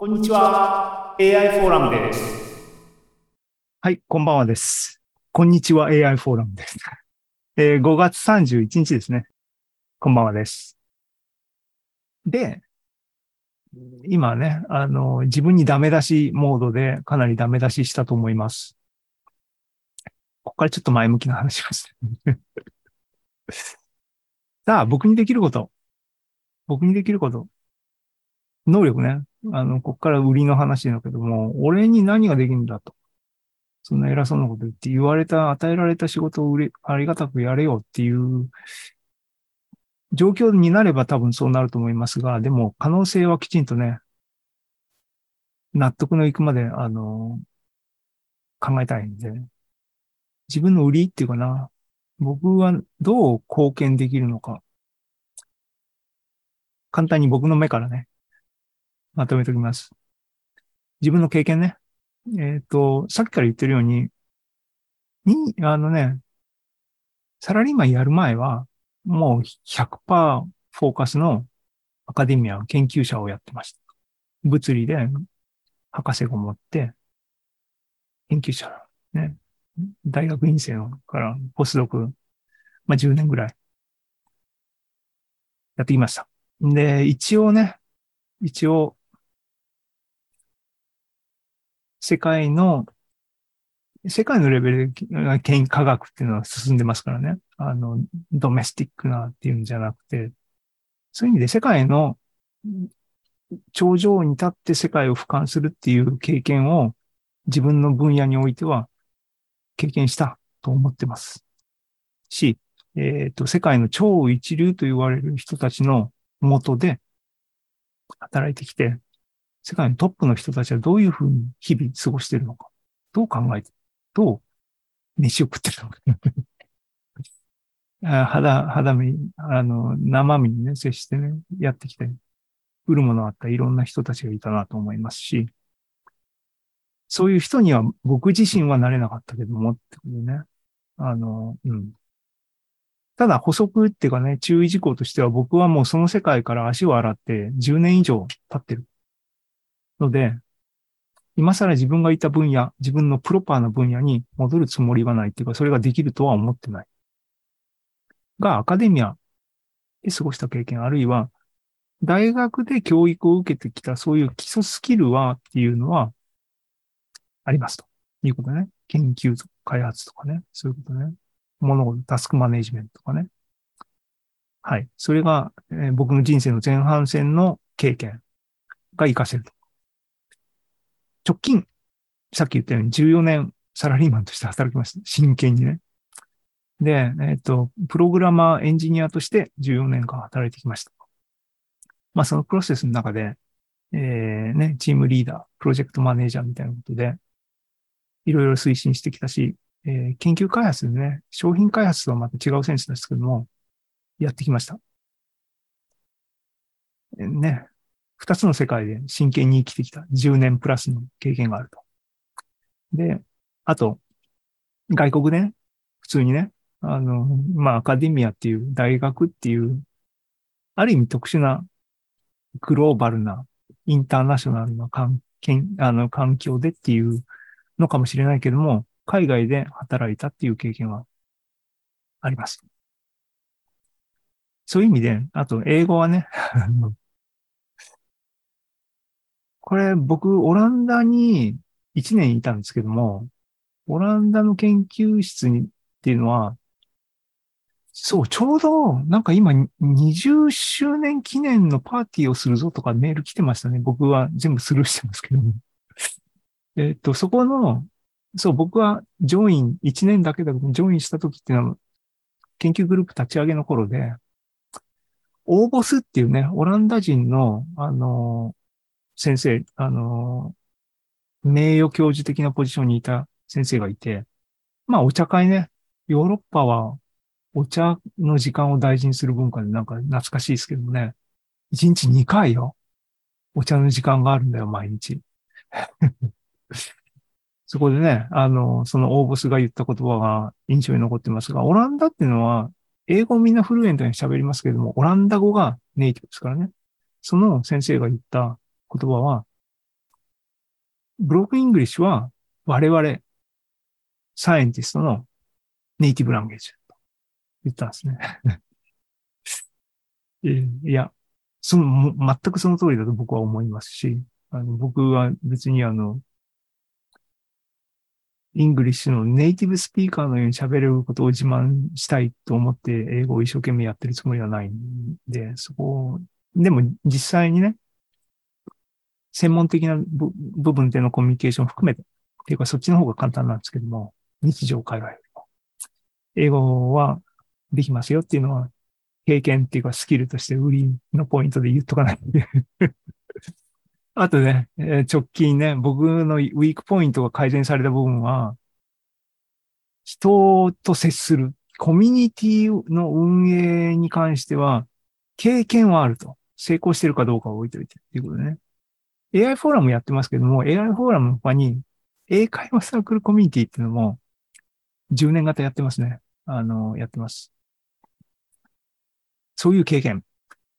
こんにちは。AI フォーラムです。はい、こんばんはです。こんにちは AI フォーラムです。えー5月31日ですね。こんばんはです。で、今ね、あの、自分にダメ出しモードでかなりダメ出ししたと思います。ここからちょっと前向きな話をして。さあ、僕にできること。僕にできること。能力ね。あの、ここから売りの話だけども、俺に何ができるんだと。そんな偉そうなこと言って言われた、与えられた仕事を売れありがたくやれよっていう状況になれば多分そうなると思いますが、でも可能性はきちんとね、納得のいくまで、あの、考えたいんで、自分の売りっていうかな、僕はどう貢献できるのか、簡単に僕の目からね、まとめておきます。自分の経験ね。えっ、と、さっきから言ってるように、に、あのね、サラリーマンやる前は、もう100%フォーカスのアカデミア、研究者をやってました。物理で博士号持って、研究者、ね、大学院生からポスドク、まあ、10年ぐらいやってきました。で、一応ね、一応、世界の、世界のレベルで研科学っていうのは進んでますからね。あの、ドメスティックなっていうんじゃなくて、そういう意味で世界の頂上に立って世界を俯瞰するっていう経験を自分の分野においては経験したと思ってます。し、えっ、と、世界の超一流と言われる人たちの下で働いてきて、世界のトップの人たちはどういうふうに日々過ごしているのか、どう考えて、どう飯を食ってるのか。あ肌、肌身、あの、生身にね、接してね、やってきて、売るものあったいろんな人たちがいたなと思いますし、そういう人には僕自身はなれなかったけども、ってことね。あの、うん。ただ補足っていうかね、注意事項としては僕はもうその世界から足を洗って10年以上経ってる。ので、今更自分がいた分野、自分のプロパーな分野に戻るつもりはないっていうか、それができるとは思ってない。が、アカデミアで過ごした経験、あるいは、大学で教育を受けてきたそういう基礎スキルはっていうのは、ありますということね。研究とか開発とかね。そういうことね。物事、タスクマネジメントとかね。はい。それが、えー僕の人生の前半戦の経験が活かせると。直近、さっき言ったように14年サラリーマンとして働きました。真剣にね。で、えっ、と、プログラマー、エンジニアとして14年間働いてきました。まあ、そのプロセスの中で、えー、ね、チームリーダー、プロジェクトマネージャーみたいなことで、いろいろ推進してきたし、えー研究開発でね、商品開発とはまた違うセンスですけども、やってきました。ね、二つの世界で真剣に生きてきた10年プラスの経験があると。で、あと、外国でね、普通にね、あの、まあ、アカデミアっていう大学っていう、ある意味特殊なグローバルなインターナショナルな環境あの環境でっていうのかもしれないけども、海外で働いたっていう経験はあります。そういう意味で、あと英語はね、これ僕、オランダに1年いたんですけども、オランダの研究室にっていうのは、そう、ちょうど、なんか今、20周年記念のパーティーをするぞとかメール来てましたね。僕は全部スルーしてますけども。えっと、そこの、そう、僕はジョイン、1年だけだけど、ジョインした時っていうのは、研究グループ立ち上げの頃で、オーボスっていうね、オランダ人の、あの、先生、あの、名誉教授的なポジションにいた先生がいて、まあ、お茶会ね、ヨーロッパはお茶の時間を大事にする文化でなんか懐かしいですけどもね、1日2回よ。お茶の時間があるんだよ、毎日。そこでね、あの、そのオーボスが言った言葉が印象に残ってますが、オランダっていうのは、英語みんな fluent に喋りますけれども、オランダ語がネイティブですからね。その先生が言った言葉は、 broken English は我々、 scientist の native language と言ったんですね。いや、その、全くその通りだと僕は思いますし、あの僕は別にあの、English の native speaker のように喋れることを自慢したいと思って英語を一生懸命やってるつもりはないんで、そこ、でも実際にね、専門的な部分でのコミュニケーションを含めて、っていうかそっちの方が簡単なんですけども、日常会話よりも。英語はできますよっていうのは、経験っていうかスキルとして売りのポイントで言っとかないんで あとね、直近ね、僕のウィークポイントが改善された部分は、人と接する、コミュニティの運営に関しては、経験はあると。成功してるかどうかを置いといてっていうことね。AI フォーラムやってますけども、AI フォーラムの他に、英会話サークルコミュニティっていうのも、10年型やってますね。あの、やってます。そういう経験。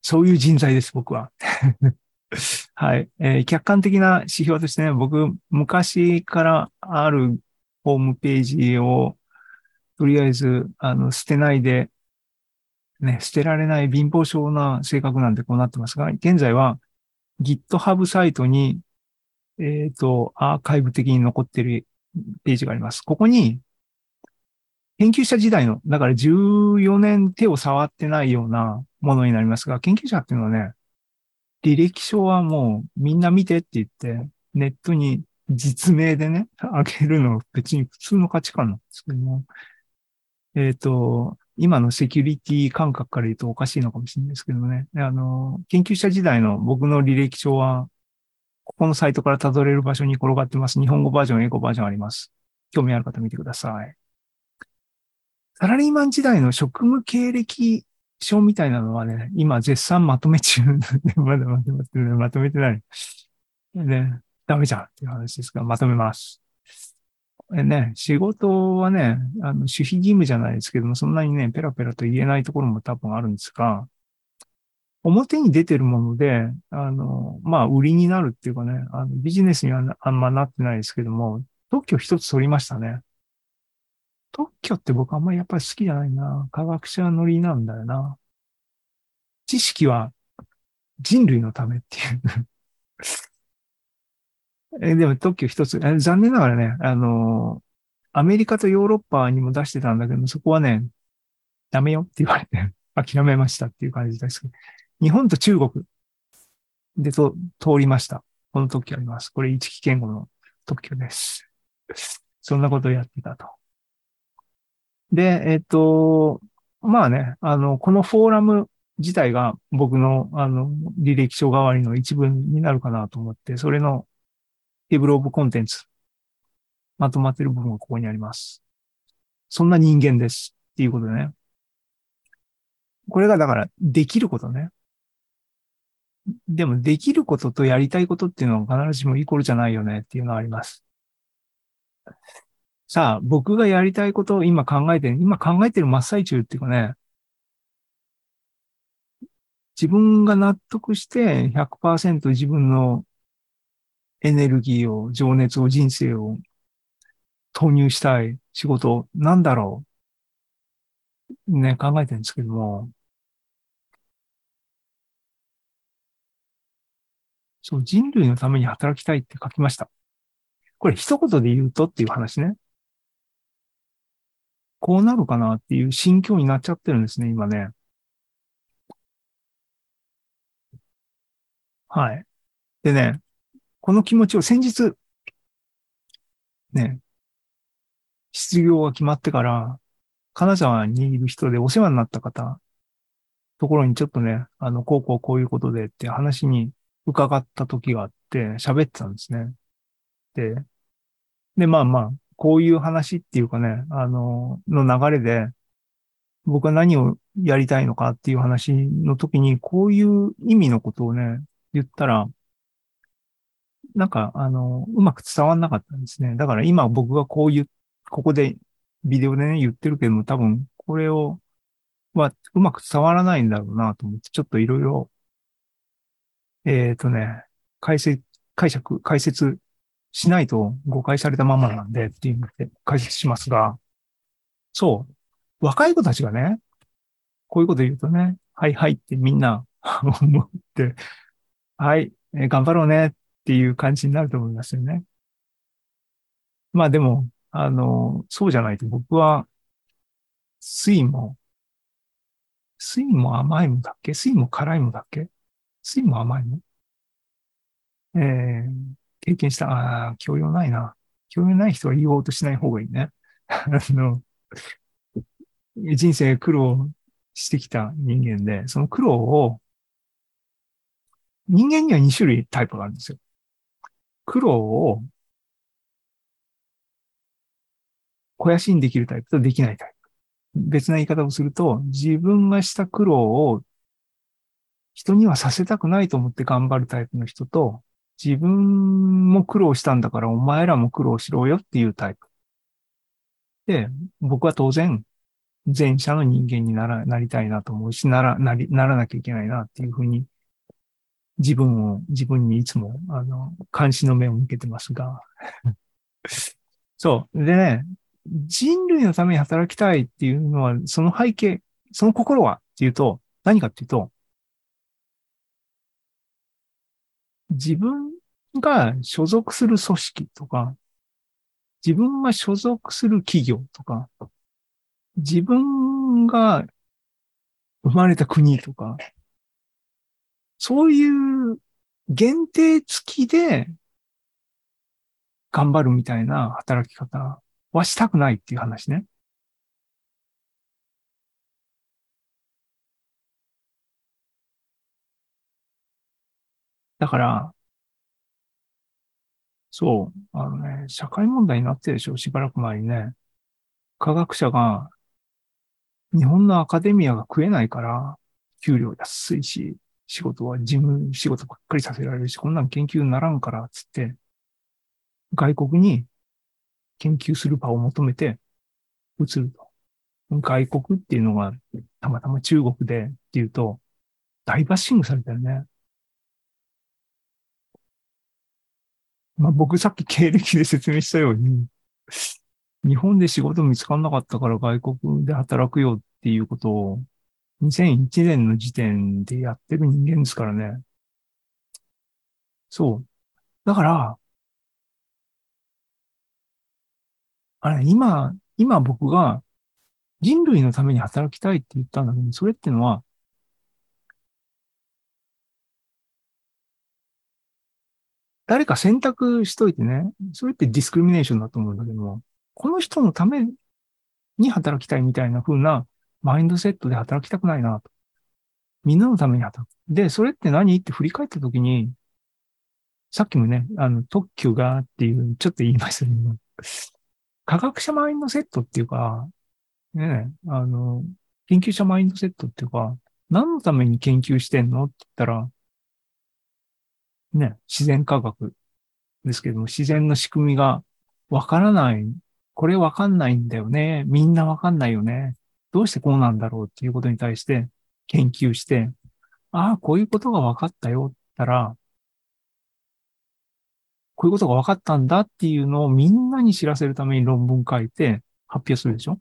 そういう人材です、僕は。はい、えー。客観的な指標としてね、僕、昔からあるホームページを、とりあえず、あの、捨てないで、ね、捨てられない貧乏症な性格なんでこうなってますが、現在は GitHub サイトに、えっ、ー、と、アーカイブ的に残ってるページがあります。ここに、研究者時代の、だから14年手を触ってないようなものになりますが、研究者っていうのはね、履歴書はもうみんな見てって言って、ネットに実名でね、あげるの別に普通の価値観なんですけども、えっ、ー、と、今のセキュリティ感覚から言うとおかしいのかもしれないですけどね。あの、研究者時代の僕の履歴書は、ここのサイトから辿れる場所に転がってます。日本語バージョン、英語バージョンあります。興味ある方見てください。サラリーマン時代の職務経歴書みたいなのはね、今絶賛まとめ中でまだまとめてない。まとめてない。ね、ダメじゃんっていう話ですが、まとめます。ね、仕事はね、あの、守秘義務じゃないですけども、そんなにね、ペラペラと言えないところも多分あるんですが、表に出てるもので、あの、まあ、売りになるっていうかね、あのビジネスにはあんまなってないですけども、特許一つ取りましたね。特許って僕あんまりやっぱり好きじゃないな。科学者乗りなんだよな。知識は人類のためっていうえでも特許一つ、残念ながらね、あの、アメリカとヨーロッパにも出してたんだけど、そこはね、ダメよって言われて、諦めましたっていう感じですけど、日本と中国でと通りました。この特許あります。これ一期言語の特許です。そんなことをやってたと。で、えっと、まあね、あの、このフォーラム自体が僕の、あの、履歴書代わりの一文になるかなと思って、それのテーブルオブコンテンツ、まとまってる部分がここにあります。そんな人間です。っていうことね。これがだから、できることね。でも、できることとやりたいことっていうのは必ずしもイコールじゃないよねっていうのはあります。さあ、僕がやりたいことを今考えて、今考えてる真っ最中っていうかね、自分が納得して100%自分のエネルギーを、情熱を、人生を投入したい仕事、なんだろうね、考えてるんですけども、そう、人類のために働きたいって書きました。これ一言で言うとっていう話ね。こうなるかなっていう心境になっちゃってるんですね、今ね。はい。でね、この気持ちを先日、ね、失業が決まってから、金沢にいる人でお世話になった方、ところにちょっとね、あの、こうこうこういうことでって話に伺った時があって、喋ってたんですね。で、で、まあまあ、こういう話っていうかね、あの、の流れで、僕は何をやりたいのかっていう話の時に、こういう意味のことをね、言ったら、なんか、あの、うまく伝わんなかったんですね。だから今僕がこういう、ここでビデオでね、言ってるけども、多分これを、はうまく伝わらないんだろうなと思って、ちょっといろいろ、えっ、ー、とね、解説、解釈、解説しないと誤解されたままなんでっていうので解説しますが、そう、若い子たちがね、こういうこと言うとね、はいはいってみんな思って、はい、え頑張ろうねていう感じになると思いますよね。まあでも、あの、そうじゃないと僕は、水も、水も甘いもだっけ？水も辛いもだっけ？水も甘いも？えー、経験した、ああ、教養ないな。教養ない人は言おうとしない方がいいね。あの、人生苦労してきた人間で、その苦労を、人間には2種類タイプがあるんですよ。苦労を肥やしにできるタイプとできないタイプ。別な言い方をすると、自分がした苦労を人にはさせたくないと思って頑張るタイプの人と、自分も苦労したんだからお前らも苦労しろよっていうタイプ。で、僕は当然、前者の人間になら、なりたいなと思うし、なら、なり、ならなきゃいけないなっていうふうに、自分を、自分にいつも、あの、監視の目を向けてますが。そう。でね、人類のために働きたいっていうのは、その背景、その心はっていうと、何かっていうと、自分が所属する組織とか、自分が所属する企業とか、自分が生まれた国とか、そういう限定付きで頑張るみたいな働き方はしたくないっていう話ね。だから、そう、あのね、社会問題になってるでしょ、しばらく前にね。科学者が、日本のアカデミアが食えないから、給料安いし、仕事は事務仕事ばっかりさせられるし、こんなん研究にならんから、つって、外国に研究する場を求めて移ると。外国っていうのがたまたま中国でっていうと、大バッシングされたよね。まあ僕さっき経歴で説明したように、日本で仕事見つかんなかったから外国で働くよっていうことを2001年の時点でやってる人間ですからね。そう。だから、あれ、今、今僕が人類のために働きたいって言ったんだけど、それってのは、誰か選択しといてね、それってディスクリミネーションだと思うんだけども、この人のために働きたいみたいな風なマインドセットで働きたくないなと。みんなのために働く。で、それって何？って振り返ったときに、さっきもね、あの、特許がっていう、ちょっと言いましたけど、科学者マインドセットっていうか、ね、あの、研究者マインドセットっていうか、何のために研究してんのって言ったら、ね、自然科学ですけども、自然の仕組みがわからない。これわかんないんだよね。みんなわかんないよね。どうしてこうなんだろうっていうことに対して研究して、ああ、こういうことが分かったよったら、こういうことが分かったんだっていうのをみんなに知らせるために論文書いて発表するでしょ？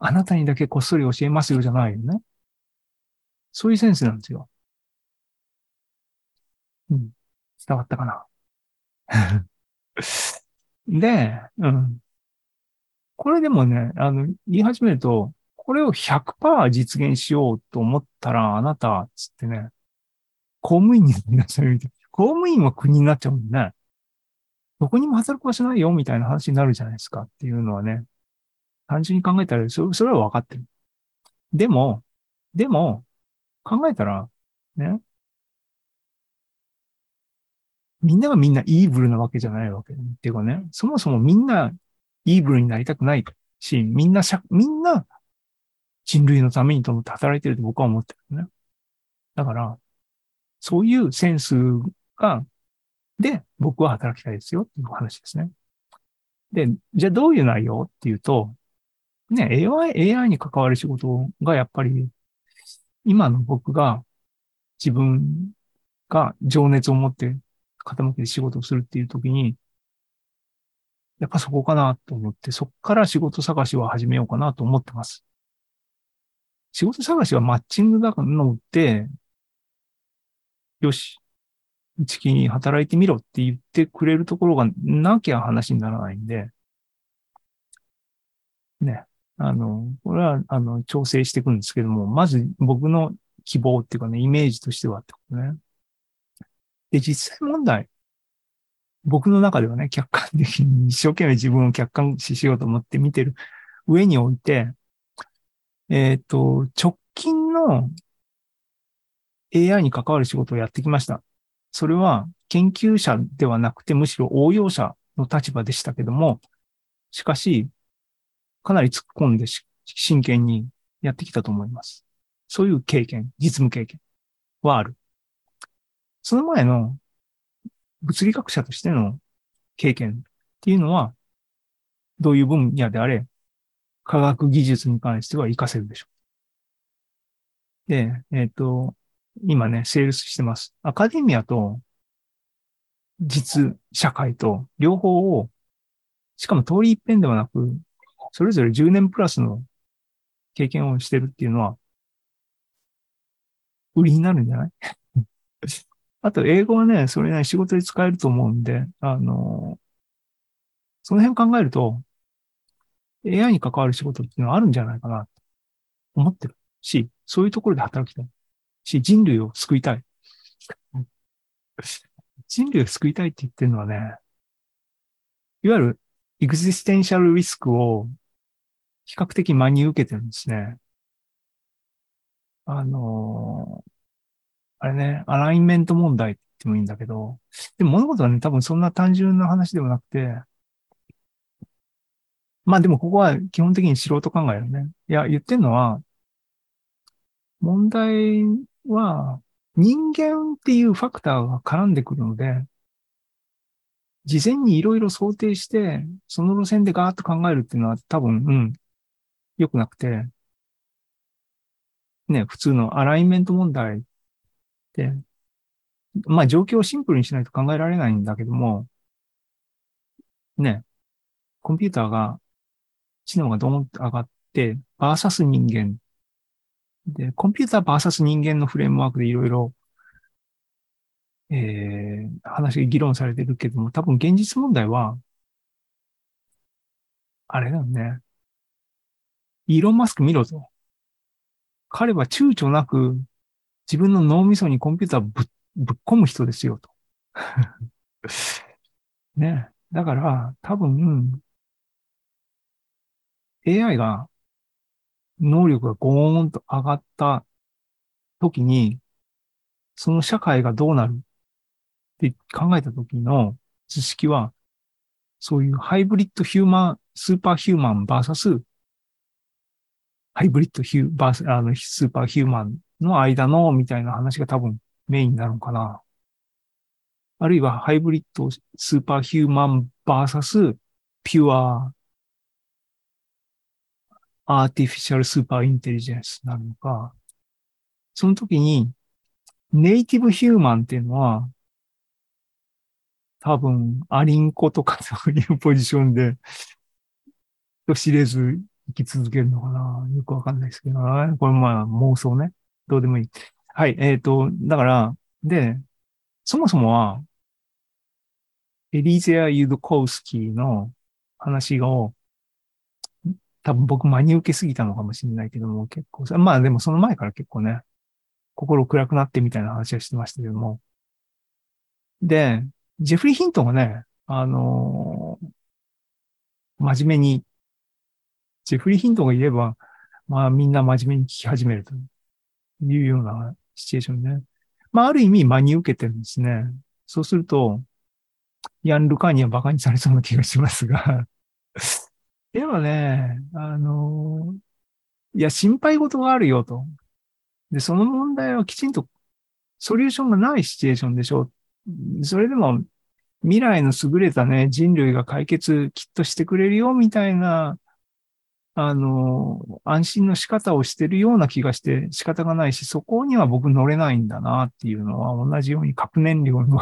あなたにだけこっそり教えますよじゃないよね。そういうセンスなんですよ。うん。伝わったかな？で、うん。これでもね、あの、言い始めると、これを100%実現しようと思ったら、あなた、つってね、公務員になっちゃうみたいな公務員は国になっちゃうんでね。どこにも働く場所ないよ、みたいな話になるじゃないですかっていうのはね。単純に考えたら、そそれは分かってる。でも、でも、考えたら、ね。みんながみんなイーブルなわけじゃないわけ。っていうかね、そもそもみんなイーブルになりたくないし、みんなしゃ、みんな人類のためにと思って働いてると僕は思ってるね。だから、そういうセンスが、で、僕は働きたいですよっていう話ですね。で、じゃあどういう内容っていうと、ね、AI、AI に関わる仕事がやっぱり、今の僕が自分が情熱を持って傾けて仕事をするっていう時に、やっぱそこかなと思って、そこから仕事探しを始めようかなと思ってます。仕事探しはマッチングだのって、よし、一気に働いてみろって言ってくれるところがなきゃ話にならないんで、ね。あの、これは、あの、調整していくんですけども、まず僕の希望っていうかね、イメージとしてはってことね。で、実際問題。僕の中ではね、客観的に一生懸命自分を客観視しようと思って見てる上において、えっ、と、直近の AI に関わる仕事をやってきました。それは研究者ではなくて、むしろ応用者の立場でしたけども、しかし、かなり突っ込んで真剣にやってきたと思います。そういう経験、実務経験はある。その前の物理学者としての経験っていうのは、どういう分野であれ、科学技術に関しては活かせるでしょう。で、えっ、と、今ね、セールスしてます。アカデミアと実社会と両方を、しかも通り一遍ではなく、それぞれ10年プラスの経験をしてるっていうのは、売りになるんじゃない？あと、英語はね、それね、仕事で使えると思うんで、あの、その辺考えると、AI に関わる仕事っていうのはあるんじゃないかな、と思ってるし、そういうところで働きたい。し、人類を救いたい。人類を救いたいって言ってるのはね、いわゆるエグジステンシャルリスクを比較的真に受けてるんですね。あのーあれね、アラインメント問題って言ってもいいんだけど、でも物事はね、多分そんな単純な話ではなくて、まあでもここは基本的に素人考えるね。いや、言ってるのは、問題は人間っていうファクターが絡んでくるので、事前にいろいろ想定して、その路線でガーッと考えるっていうのは多分、うん、良くなくて、ね、普通のアライメント問題、まあ状況をシンプルにしないと考えられないんだけども、ね、コンピューターが、知能がドーンと上がって、バーサス人間。で、コンピューターバーサス人間のフレームワークでいろいろ、えー、話議論されてるけども、多分現実問題は、あれだよね。イーロン・マスク見ろと。彼は躊躇なく自分の脳みそにコンピューターぶっぶっ込む人ですよと。ね。だから、多分、AI が能力がゴーンと上がった時に、その社会がどうなるって考えた時の知識は、そういうハイブリッドヒューマン、スーパーヒューマンバーサス、ハイブリッドヒューバース、あの、スーパーヒューマンの間の、みたいな話が多分メインになるのかな。あるいは hybrid superhuman versus pure artificial superintelligence なのか。その時に native human っていうのは多分アリンコとかそういうポジションで知れず生き続けるのかなよくわかんないですけど、これまあ妄想ね。どうでもいい。はい。えっ、と、だから、で、そもそもは、エリーゼア・ユドコウスキーの話を、多分僕真に受けすぎたのかもしれないけども、結構、まあでもその前から結構ね、心暗くなってみたいな話はしてましたけども。で、ジェフリー・ヒントがね、あのー真面目に、ジェフリー・ヒントがいれば、まあみんな真面目に聞き始めるというようなシチュエーションね。まあある意味真に受けてるんですね。そうすると、ヤン・ルカーには馬鹿にされそうな気がしますが。でもね、あの、いや、心配事があるよと。で、その問題はきちんとソリューションがないシチュエーションでしょう。それでも未来の優れたね、人類が解決きっとしてくれるよみたいな、あの、安心の仕方をしてるような気がして仕方がないし、そこには僕乗れないんだなっていうのは同じように核燃料の、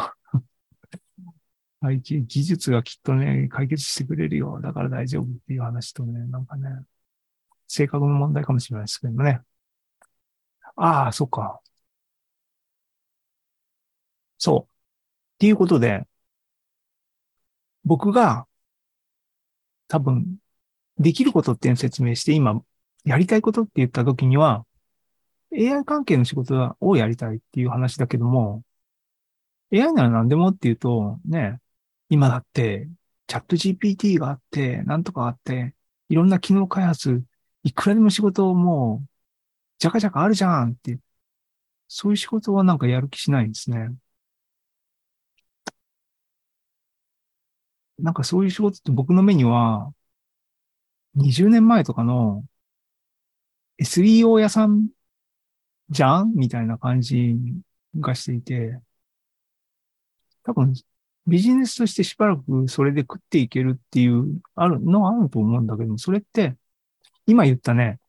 技術がきっとね、解決してくれるよ。だから大丈夫っていう話とね、なんかね、性格の問題かもしれないですけどね。ああ、そっか。そう。っていうことで、僕が多分できることっていうのを説明して、今やりたいことって言った時には、AI 関係の仕事をやりたいっていう話だけども、AI なら何でもっていうと、ね、今だって、チャット GPT があって、なんとかあって、いろんな機能開発、いくらでも仕事をもう、じゃかじゃかあるじゃんって、そういう仕事はなんかやる気しないんですね。なんかそういう仕事って僕の目には、20年前とかの SEO 屋さんじゃんみたいな感じがしていて、多分ビジネスとしてしばらくそれで食っていけるっていう、あるのはあると思うんだけども、それって、今言ったね、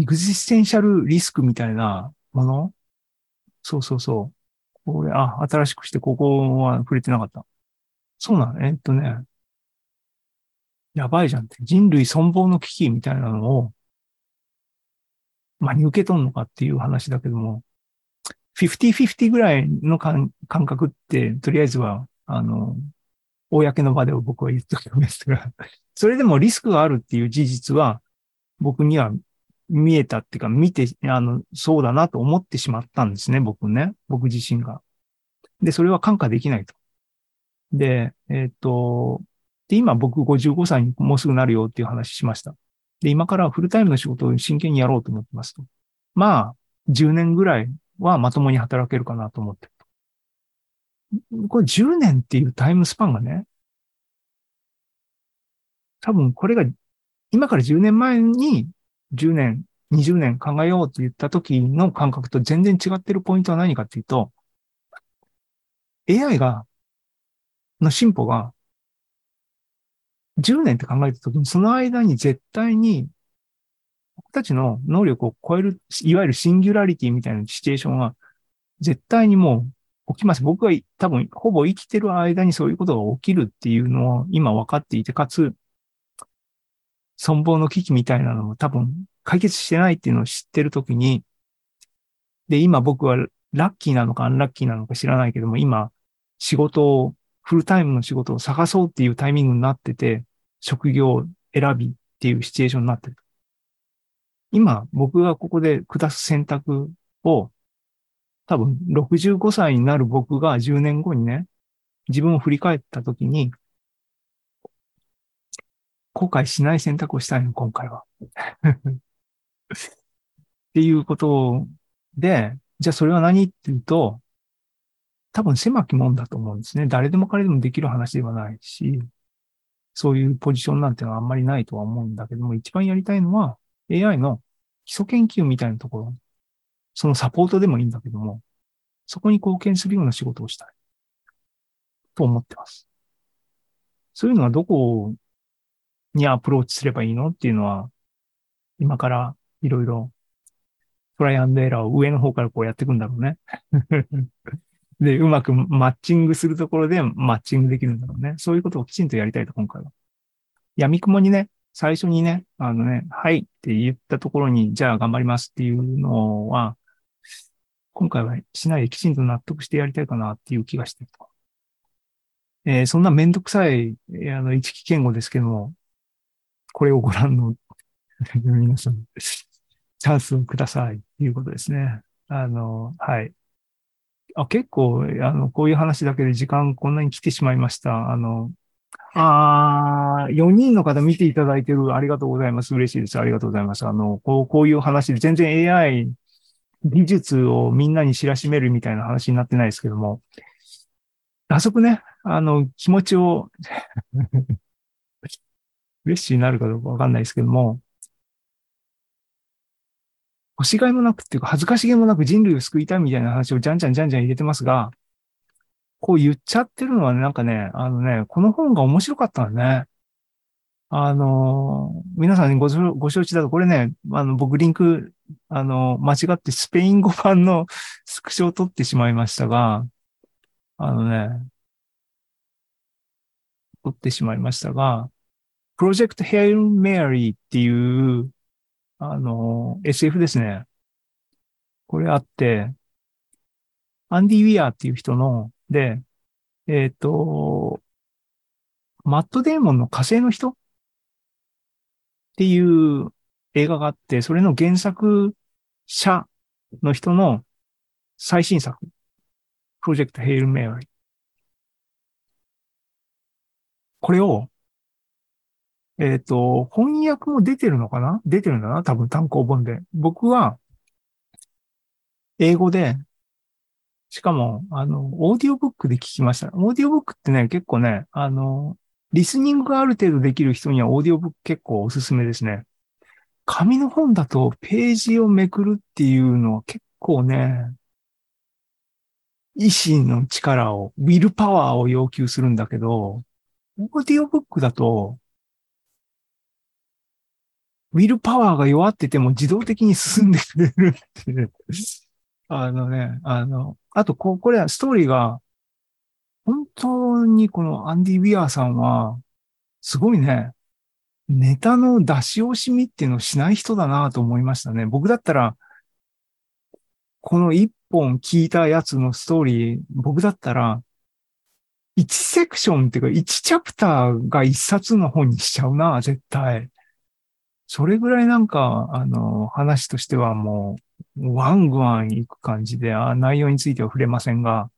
エグジステンシャルリスクみたいなもの？そうそうそう。これ、あ、新しくしてここは触れてなかった。そうなの？えっとね、やばいじゃんって。人類存亡の危機みたいなのを、真に受け取るのかっていう話だけども、50-50ぐらいの感覚って、とりあえずは、あの、公の場で僕は言っておきますが、それでもリスクがあるっていう事実は、僕には見えたっていうか、見て、あの、そうだなと思ってしまったんですね、僕ね。僕自身が。で、それは感化できないと。で、えっ、ー、と、で、今僕55歳にもうすぐなるよっていう話しました。で、今からフルタイムの仕事を真剣にやろうと思ってますと。まあ、10年ぐらいはまともに働けるかなと思ってるこれ10年っていうタイムスパンがね、多分これが今から10年前に10年、20年考えようと言った時の感覚と全然違ってるポイントは何かっていうと、AI が、の進歩が10年って考えたときに、その間に絶対に、僕たちの能力を超える、いわゆるシンギュラリティみたいなシチュエーションは、絶対にもう起きます。僕は多分、ほぼ生きてる間にそういうことが起きるっていうのを今分かっていて、かつ、存亡の危機みたいなのも多分解決してないっていうのを知ってるときに、で、今僕はラッキーなのかアンラッキーなのか知らないけども、今、仕事をフルタイムの仕事を探そうっていうタイミングになってて、職業を選びっていうシチュエーションになってる。今、僕がここで下す選択を、多分65歳になる僕が10年後にね、自分を振り返った時に、後悔しない選択をしたいの、今回は。っていうことで、じゃあそれは何っていうと、多分狭きもんだと思うんですね。誰でも彼でもできる話ではないし、そういうポジションなんてのはあんまりないとは思うんだけども、一番やりたいのは AI の基礎研究みたいなところ、そのサポートでもいいんだけども、そこに貢献するような仕事をしたい。と思ってます。そういうのはどこにアプローチすればいいのっていうのは、今からいろいろトライアンドエラーを上の方からこうやっていくんだろうね。で、うまくマッチングするところでマッチングできるんだろうね。そういうことをきちんとやりたいと、今回は。闇雲にね、最初にね、あのね、はいって言ったところに、じゃあ頑張りますっていうのは、今回はしないできちんと納得してやりたいかなっていう気がしてると。えー、そんなめんどくさい、あの、一期言語ですけども、これをご覧の 皆さん、チャンスをくださいということですね。あの、はい。あ、結構、あの、こういう話だけで時間こんなに来てしまいました。あの、あ4人の方見ていただいてる。ありがとうございます。嬉しいです。ありがとうございます。あの、こう、こういう話で全然 AI 技術をみんなに知らしめるみたいな話になってないですけども、早速ね、あの、気持ちを 嬉しいになるかどうかわかんないですけども、欲しがいもなくっていうか、恥ずかしげもなく人類を救いたいみたいな話をじゃんじゃんじゃんじゃん入れてますが、こう言っちゃってるのはね、なんかね、あのね、この本が面白かったんだね。あの、皆さんにごご承知だと、これね、あの、僕リンク、あの、間違ってスペイン語版の スクショを取ってしまいましたが、あのね、取ってしまいましたが、プロジェクトヘイルメアリーっていう、あの、SF ですね。これあって、アンディ・ウィアーっていう人の、で、えっ、と、マット・デーモンの火星の人？っていう映画があって、それの原作者の人の最新作、プロジェクトヘイルメアリー。これを、えっ、と、翻訳も出てるのかな？出てるんだな？多分単行本で。僕は、英語で、しかも、あの、オーディオブックで聞きました。オーディオブックってね、結構ね、あの、リスニングがある程度できる人にはオーディオブック結構おすすめですね。紙の本だとページをめくるっていうのは結構ね、意志の力を、ウィルパワーを要求するんだけど、オーディオブックだと、ウィルパワーが弱ってても自動的に進んでくれるっていう。あのね、あの、あとこ、これはストーリーが、本当にこのアンディ・ウィアーさんは、すごいね、ネタの出し惜しみっていうのをしない人だなと思いましたね。僕だったら、この一本聞いたやつのストーリー、僕だったら、1セクションっていうか、1チャプターが1冊の本にしちゃうな、絶対。それぐらいなんか、あの、話としてはもう、ワングワン行く感じで、あ内容については触れませんが、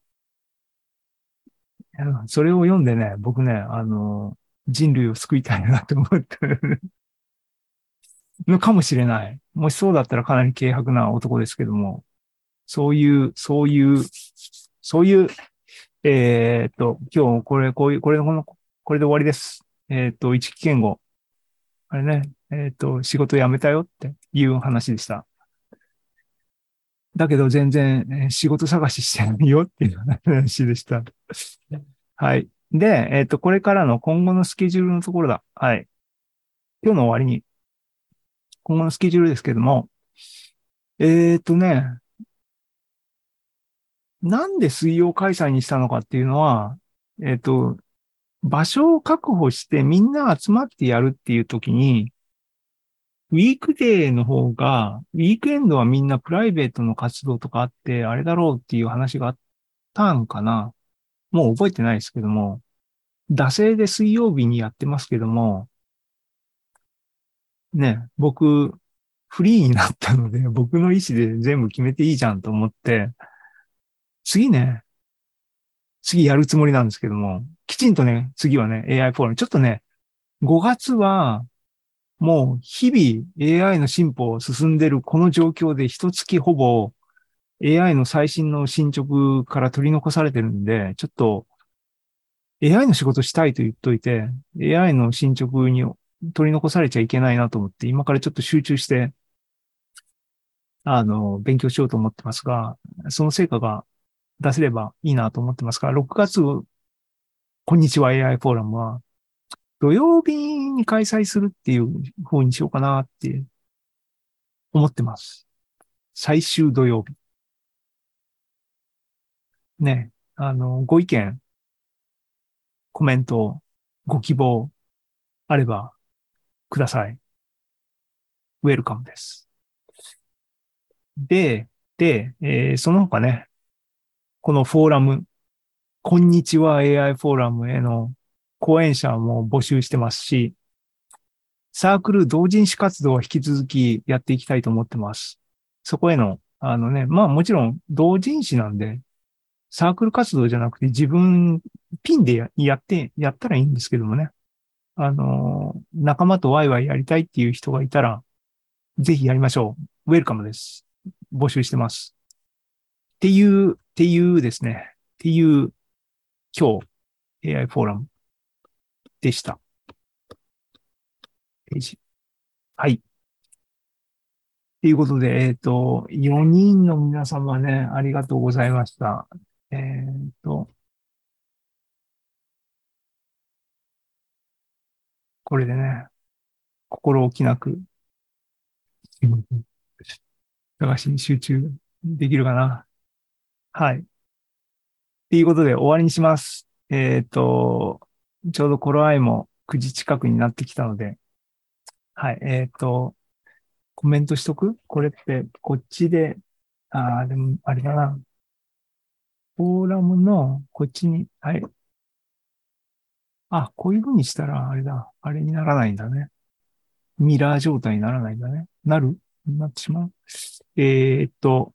それを読んでね、僕ね、あの、人類を救いたいなと思ってるのかもしれない。もしそうだったらかなり軽薄な男ですけども、そういう、そういう、そういう、えーっと、今日これ、こういう、これ、この、これで終わりです。えーっと、一期健吾。あれね、えっ、と、仕事辞めたよっていう話でした。だけど全然、えー仕事探ししてないよっていう話でした。はい。で、えっ、と、これからの今後のスケジュールのところだ。はい。今日の終わりに、今後のスケジュールですけども、えっ、とね、なんで水曜開催にしたのかっていうのは、えっ、と、場所を確保してみんな集まってやるっていう時に、ウィークデーの方が、ウィークエンドはみんなプライベートの活動とかあって、あれだろうっていう話があったんかな。もう覚えてないですけども、惰性で水曜日にやってますけども、ね、僕、フリーになったので、僕の意思で全部決めていいじゃんと思って、次ね、次やるつもりなんですけども、きちんとね、次はね、AI フォーラム。ちょっとね、5月は、もう日々 AI の進歩を進んでるこの状況で一月ほぼ AI の最新の進捗から取り残されてるんで、ちょっと AI の仕事したいと言っといて、AI の進捗に取り残されちゃいけないなと思って、今からちょっと集中して、あの、勉強しようと思ってますが、その成果が出せればいいなと思ってますから、6月、こんにちは AI フォーラムは、土曜日に開催するっていう方にしようかなって思ってます。最終土曜日。ね、あの、ご意見、コメント、ご希望あればください。ウェルカムです。で、で、えーその他ね、このフォーラム、こんにちは AI フォーラムへの講演者も募集してますし、サークル同人誌活動は引き続きやっていきたいと思ってます。そこへの、あのね、まあもちろん同人誌なんで、サークル活動じゃなくて自分ピンでややって、やったらいいんですけどもね。あの、仲間とワイワイやりたいっていう人がいたら、ぜひやりましょう。ウェルカムです。募集してます。っていう、っていうですね。っていう、今日、AI フォーラムでした。ページ。はい。ということで、えっ、と、4人の皆様ね、ありがとうございました。えっ、と、これでね、心置きなく、探しに集中できるかな。はい。っていうことで終わりにします。えっ、と、ちょうど頃合いも9時近くになってきたので、はい、えっ、と、コメントしとく？これって、こっちで、ああ、でも、あれだな。フォーラムの、こっちに、はい。あ、こういう風にしたら、あれだ。あれにならないんだね。ミラー状態にならないんだね。なる？なってしまう？えーっと、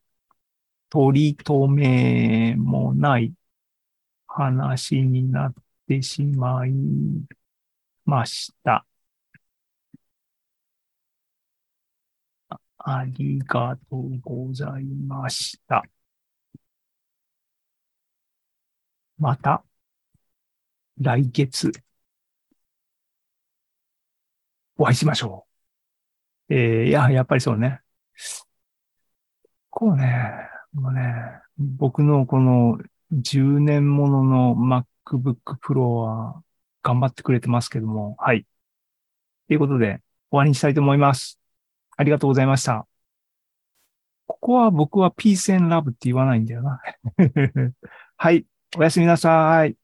取り留めもない話になってしまいました。ありがとうございました。また、来月、お会いしましょう。えーいや、やっぱりそうね。こうね、もうね、僕のこの10年ものの MacBook Pro は頑張ってくれてますけども、はい。ということで、終わりにしたいと思います。ありがとうございました。ここは僕は Peace and Love って言わないんだよな。はい。おやすみなさい。